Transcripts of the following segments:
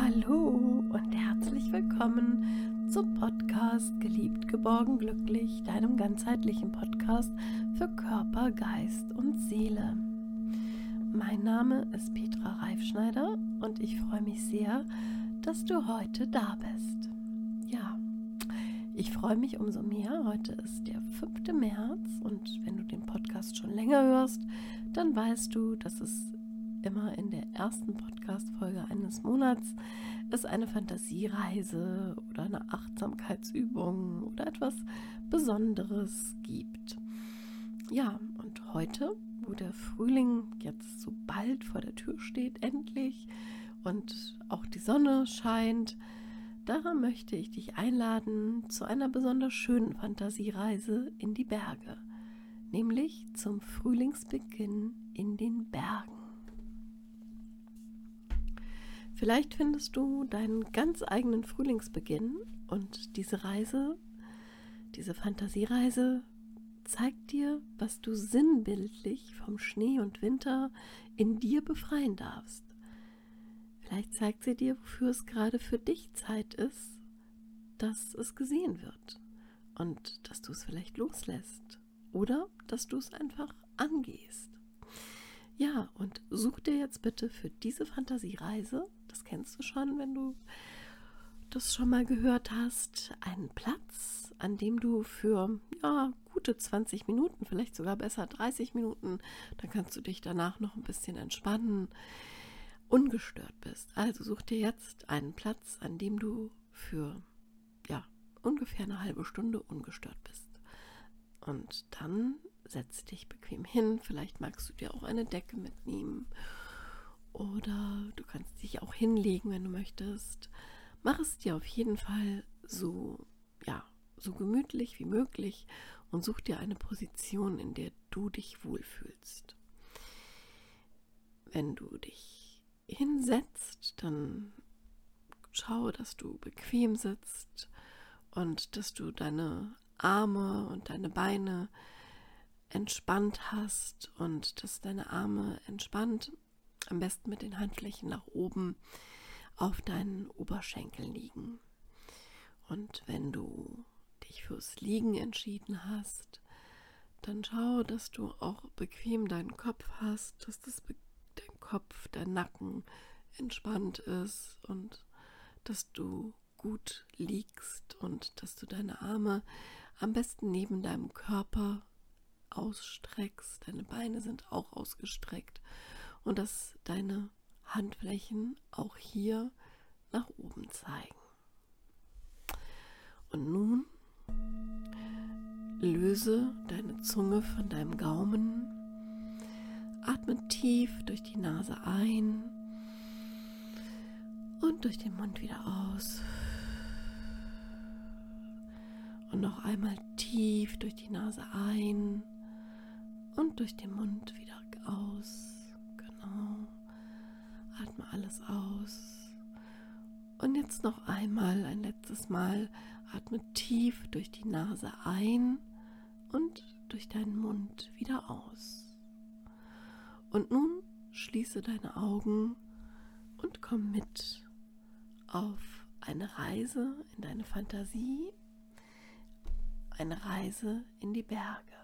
Hallo und herzlich willkommen zum Podcast Geliebt, geborgen, glücklich, deinem ganzheitlichen Podcast für Körper, Geist und Seele. Mein Name ist Petra Reifschneider und ich freue mich sehr, dass du heute da bist. Ja, ich freue mich umso mehr. Heute ist der 5. März und wenn du den Podcast schon länger hörst, dann weißt du, dass es immer in der ersten Podcast-Folge eines Monats es eine Fantasiereise oder eine Achtsamkeitsübung oder etwas Besonderes gibt. Ja, und heute, wo der Frühling jetzt so bald vor der Tür steht, endlich, und auch die Sonne scheint, da möchte ich dich einladen zu einer besonders schönen Fantasiereise in die Berge, nämlich zum Frühlingsbeginn in den Bergen. Vielleicht findest du deinen ganz eigenen Frühlingsbeginn und diese Reise, diese Fantasiereise zeigt dir, was du sinnbildlich vom Schnee und Winter in dir befreien darfst. Vielleicht zeigt sie dir, wofür es gerade für dich Zeit ist, dass es gesehen wird und dass du es vielleicht loslässt oder dass du es einfach angehst. Ja, und such dir jetzt bitte für diese Fantasiereise das kennst du schon, wenn du das schon mal gehört hast, einen Platz, an dem du für ja, gute 20 Minuten, vielleicht sogar besser 30 Minuten, dann kannst du dich danach noch ein bisschen entspannen, ungestört bist. Also such dir jetzt einen Platz, an dem du für ja, ungefähr eine halbe Stunde ungestört bist. Und dann setz dich bequem hin, vielleicht magst du dir auch eine Decke mitnehmen oder du kannst dich auch hinlegen, wenn du möchtest. Mach es dir auf jeden Fall so, ja, so gemütlich wie möglich und such dir eine Position, in der du dich wohlfühlst. Wenn du dich hinsetzt, dann schau, dass du bequem sitzt und dass du deine Arme und deine Beine entspannt hast und dass deine Arme entspannt am besten mit den Handflächen nach oben auf deinen Oberschenkeln liegen. Und wenn du dich fürs Liegen entschieden hast, dann schau, dass du auch bequem deinen Kopf hast, dass das dein Kopf, dein Nacken entspannt ist und dass du gut liegst und dass du deine Arme am besten neben deinem Körper ausstreckst. Deine Beine sind auch ausgestreckt und dass deine Handflächen auch hier nach oben zeigen. Und nun löse deine Zunge von deinem Gaumen, atme tief durch die Nase ein und durch den Mund wieder aus. Und noch einmal tief durch die Nase ein und durch den Mund wieder aus. Atme alles aus. Und jetzt noch einmal, ein letztes Mal, atme tief durch die Nase ein und durch deinen Mund wieder aus. Und nun schließe deine Augen und komm mit auf eine Reise in deine Fantasie, eine Reise in die Berge.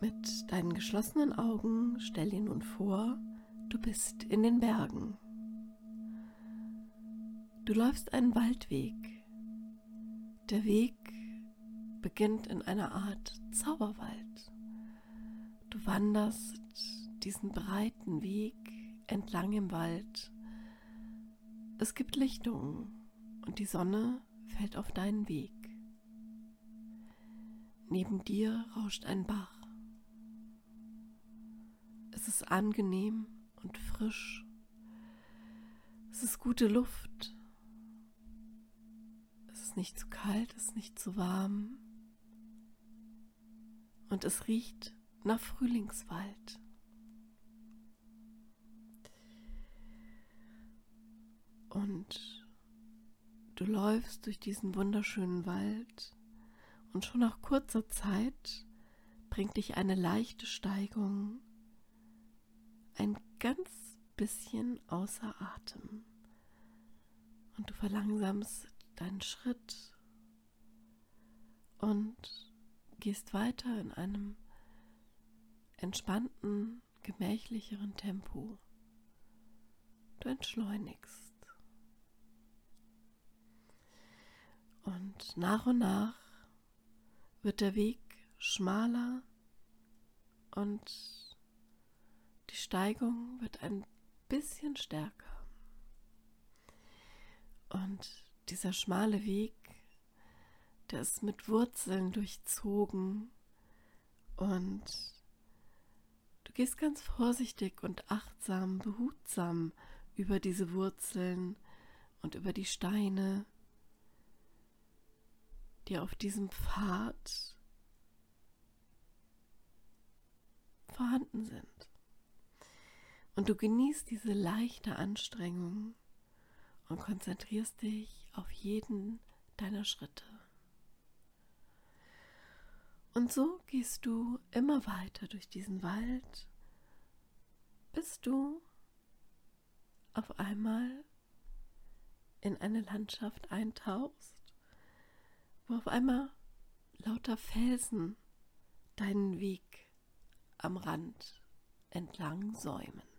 Mit deinen geschlossenen Augen stell dir nun vor, du bist in den Bergen. Du läufst einen Waldweg. Der Weg beginnt in einer Art Zauberwald. Du wanderst diesen breiten Weg entlang im Wald. Es gibt Lichtungen und die Sonne fällt auf deinen Weg. Neben dir rauscht ein Bach. Es ist angenehm und frisch. Es ist gute Luft. Es ist nicht zu kalt, es ist nicht zu warm. Und es riecht nach Frühlingswald. Und du läufst durch diesen wunderschönen Wald und schon nach kurzer Zeit bringt dich eine leichte Steigung ein ganz bisschen außer Atem. Und du verlangsamst deinen Schritt und gehst weiter in einem entspannten, gemächlicheren Tempo. Du entschleunigst. Und nach und nach wird der Weg schmaler und die Steigung wird ein bisschen stärker. Und dieser schmale Weg, der ist mit Wurzeln durchzogen und du gehst ganz vorsichtig und achtsam, behutsam über diese Wurzeln und über die Steine, die auf diesem Pfad vorhanden sind. Und du genießt diese leichte Anstrengung und konzentrierst dich auf jeden deiner Schritte. Und so gehst du immer weiter durch diesen Wald, bis du auf einmal in eine Landschaft eintauchst, wo auf einmal lauter Felsen deinen Weg am Rand entlang säumen.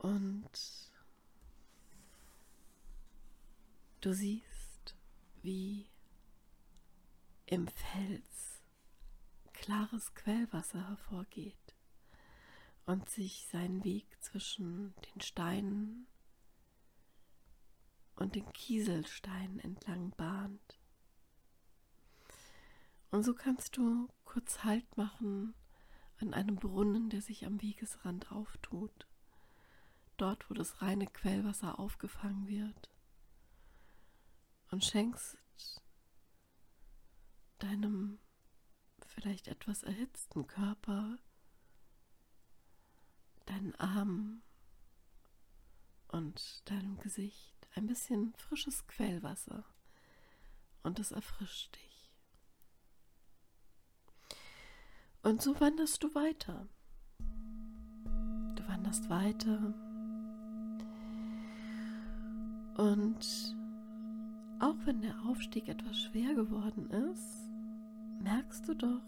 Und du siehst, wie im Fels klares Quellwasser hervorgeht und sich seinen Weg zwischen den Steinen und den Kieselsteinen entlang bahnt. Und so kannst du kurz Halt machen an einem Brunnen, der sich am Wegesrand auftut dort wo das reine Quellwasser aufgefangen wird, und schenkst deinem vielleicht etwas erhitzten Körper, deinen Armen und deinem Gesicht ein bisschen frisches Quellwasser und es erfrischt dich. Und so wanderst du weiter. Du wanderst weiter und auch wenn der Aufstieg etwas schwer geworden ist, merkst du doch,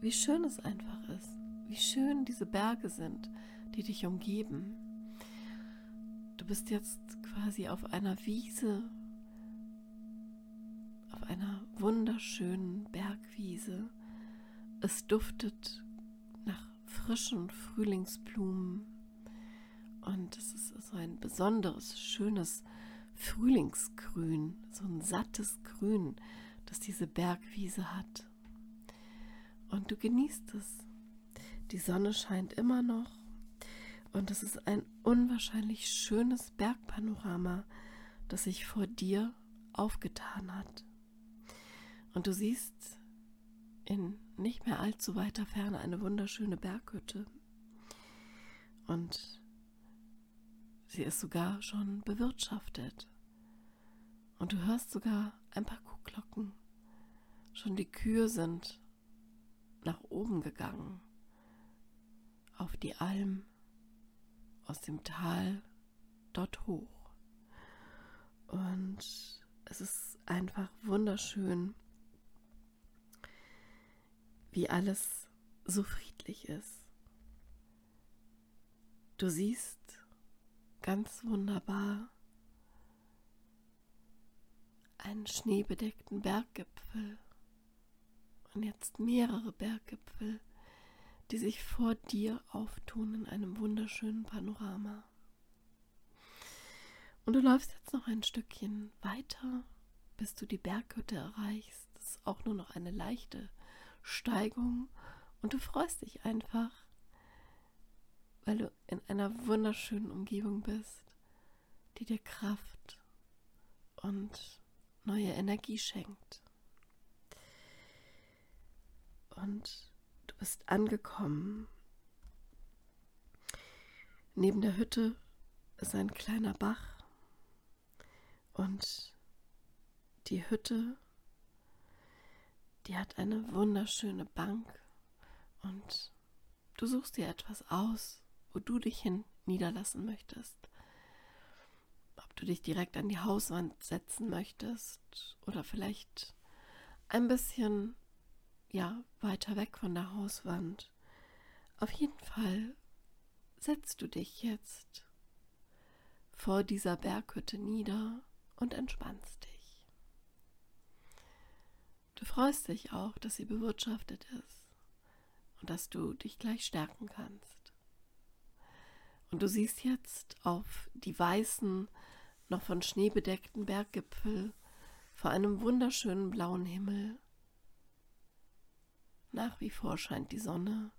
wie schön es einfach ist, wie schön diese Berge sind, die dich umgeben. Du bist jetzt quasi auf einer Wiese, auf einer wunderschönen Bergwiese. Es duftet nach frischen Frühlingsblumen und es ist so ein besonderes, schönes Frühlingsgrün, so ein sattes Grün, das diese Bergwiese hat. Und du genießt es. Die Sonne scheint immer noch und es ist ein unwahrscheinlich schönes Bergpanorama, das sich vor dir aufgetan hat. Und du siehst in nicht mehr allzu weiter Ferne eine wunderschöne Berghütte. Und sie ist sogar schon bewirtschaftet. Und du hörst sogar ein paar Kuhglocken. Schon die Kühe sind nach oben gegangen, auf die Alm, aus dem Tal dort hoch. Und es ist einfach wunderschön, wie alles so friedlich ist. Du siehst ganz wunderbar einen schneebedeckten Berggipfel und jetzt mehrere Berggipfel, die sich vor dir auftun in einem wunderschönen Panorama. Und du läufst jetzt noch ein Stückchen weiter, bis du die Berghütte erreichst. Das ist auch nur noch eine leichte Steigung und du freust dich einfach, weil du in einer wunderschönen Umgebung bist, die dir Kraft und neue Energie schenkt. Und du bist angekommen. Neben der Hütte ist ein kleiner Bach und die Hütte, die hat eine wunderschöne Bank und du suchst dir etwas aus, wo du dich hin niederlassen möchtest. Ob du dich direkt an die Hauswand setzen möchtest oder vielleicht ein bisschen ja weiter weg von der Hauswand. Auf jeden Fall setzt du dich jetzt vor dieser Berghütte nieder und entspannst dich. Du freust dich auch, dass sie bewirtschaftet ist und dass du dich gleich stärken kannst. Und du siehst jetzt auf die weißen, noch von Schnee bedeckten Berggipfel vor einem wunderschönen blauen Himmel. Nach wie vor scheint die Sonne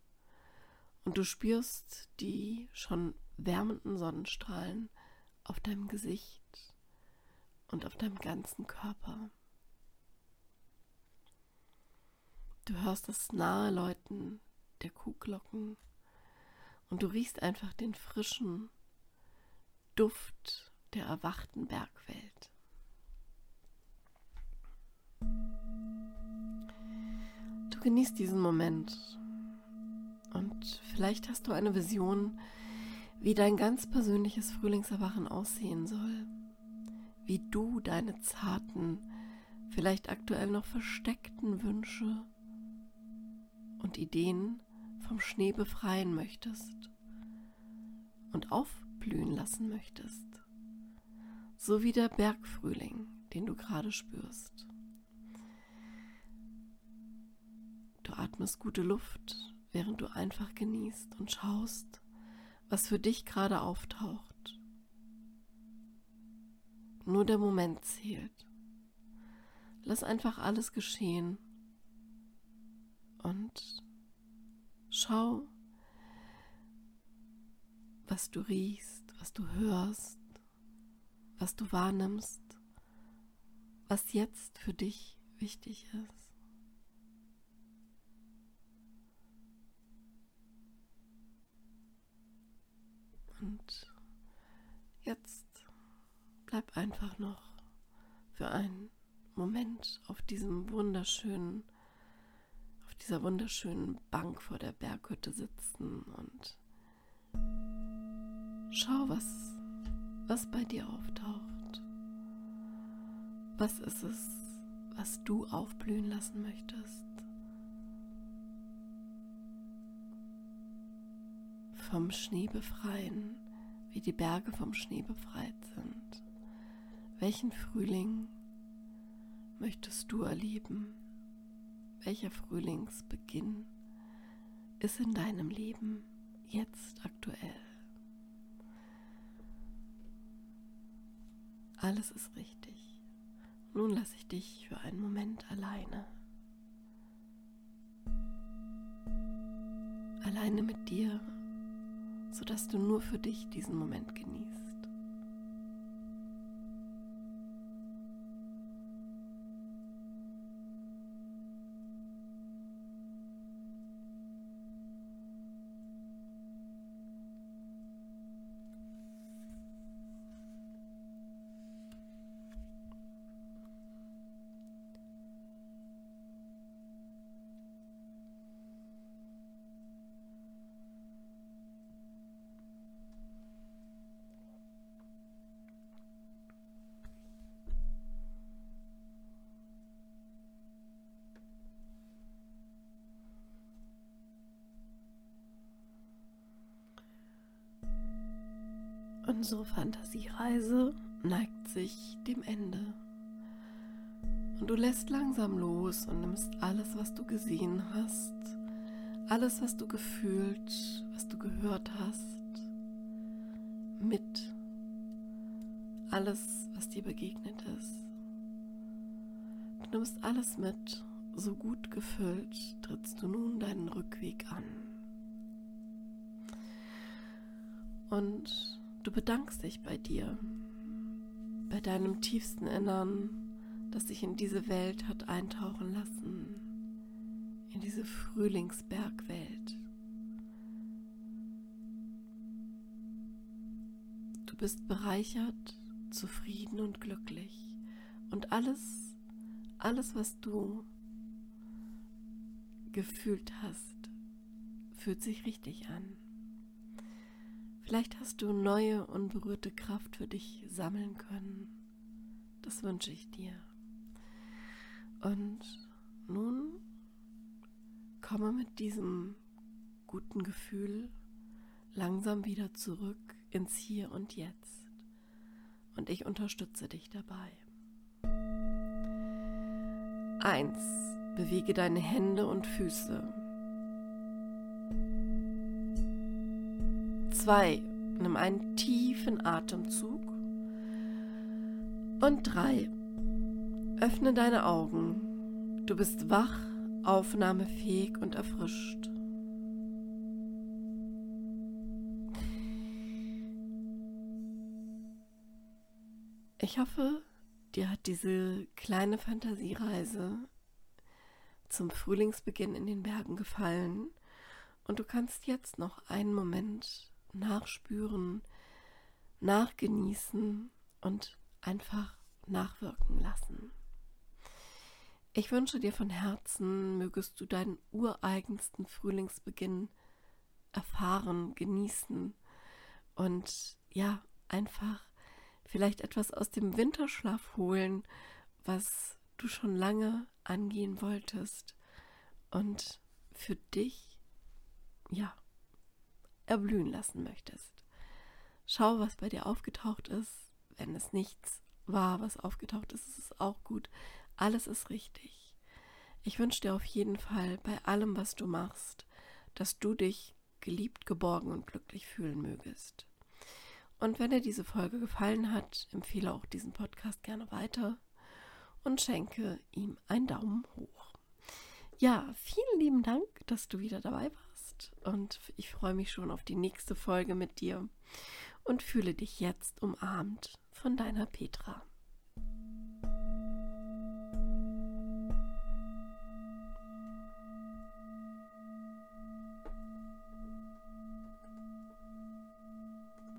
und du spürst die schon wärmenden Sonnenstrahlen auf deinem Gesicht und auf deinem ganzen Körper. Du hörst das nahe Läuten der Kuhglocken und du riechst einfach den frischen Duft der erwachten Bergwelt. Du genießt diesen Moment und vielleicht hast du eine Vision, wie dein ganz persönliches Frühlingserwachen aussehen soll, wie du deine zarten, vielleicht aktuell noch versteckten Wünsche und Ideen vom Schnee befreien möchtest und aufblühen lassen möchtest, so wie der Bergfrühling, den du gerade spürst. Du atmest gute Luft, während du einfach genießt und schaust, was für dich gerade auftaucht. Nur der Moment zählt. Lass einfach alles geschehen und schau, was du riechst, was du hörst, was du wahrnimmst, was jetzt für dich wichtig ist. Und jetzt bleib einfach noch für einen Moment auf diesem wunderschönen, dieser wunderschönen Bank vor der Berghütte sitzen und schau, was, was bei dir auftaucht. Was ist es, was du aufblühen lassen möchtest? vom Schnee befreien, wie die Berge vom Schnee befreit sind. Welchen Frühling möchtest du erleben? Welcher Frühlingsbeginn ist in deinem Leben jetzt aktuell? Alles ist richtig. Nun lasse ich dich für einen Moment alleine. Alleine mit dir sodass du nur für dich diesen Moment genießt. Unsere Fantasiereise neigt sich dem Ende. Und du lässt langsam los und nimmst alles, was du gesehen hast, alles, was du gefühlt, was du gehört hast, mit. Alles, was dir begegnet ist. Du nimmst alles mit, so gut gefüllt trittst du nun deinen Rückweg an. Und Du bedankst dich bei dir, bei deinem tiefsten Innern, das dich in diese Welt hat eintauchen lassen, in diese Frühlingsbergwelt. Du bist bereichert, zufrieden und glücklich. Und alles, alles, was du gefühlt hast, fühlt sich richtig an. Vielleicht hast du neue, unberührte Kraft für dich sammeln können. Das wünsche ich dir. Und nun komme mit diesem guten Gefühl langsam wieder zurück ins Hier und Jetzt. Und ich unterstütze dich dabei. 1. Bewege deine Hände und Füße. 2. Nimm einen tiefen Atemzug. Und 3. Öffne deine Augen. Du bist wach, aufnahmefähig und erfrischt. Ich hoffe, dir hat diese kleine Fantasiereise zum Frühlingsbeginn in den Bergen gefallen und du kannst jetzt noch einen Moment nachspüren, nachgenießen und einfach nachwirken lassen. Ich wünsche dir von Herzen, mögest du deinen ureigensten Frühlingsbeginn erfahren, genießen und ja, einfach vielleicht etwas aus dem Winterschlaf holen, was du schon lange angehen wolltest und für dich, ja, erblühen lassen möchtest. Schau, was bei dir aufgetaucht ist. Wenn es nichts war, was aufgetaucht ist, ist es auch gut. Alles ist richtig. Ich wünsche dir auf jeden Fall bei allem, was du machst, dass du dich geliebt, geborgen und glücklich fühlen mögest. Und wenn dir diese Folge gefallen hat, empfehle auch diesen Podcast gerne weiter und schenke ihm einen Daumen hoch. Ja, vielen lieben Dank, dass du wieder dabei warst und ich freue mich schon auf die nächste Folge mit dir und fühle dich jetzt umarmt von deiner Petra.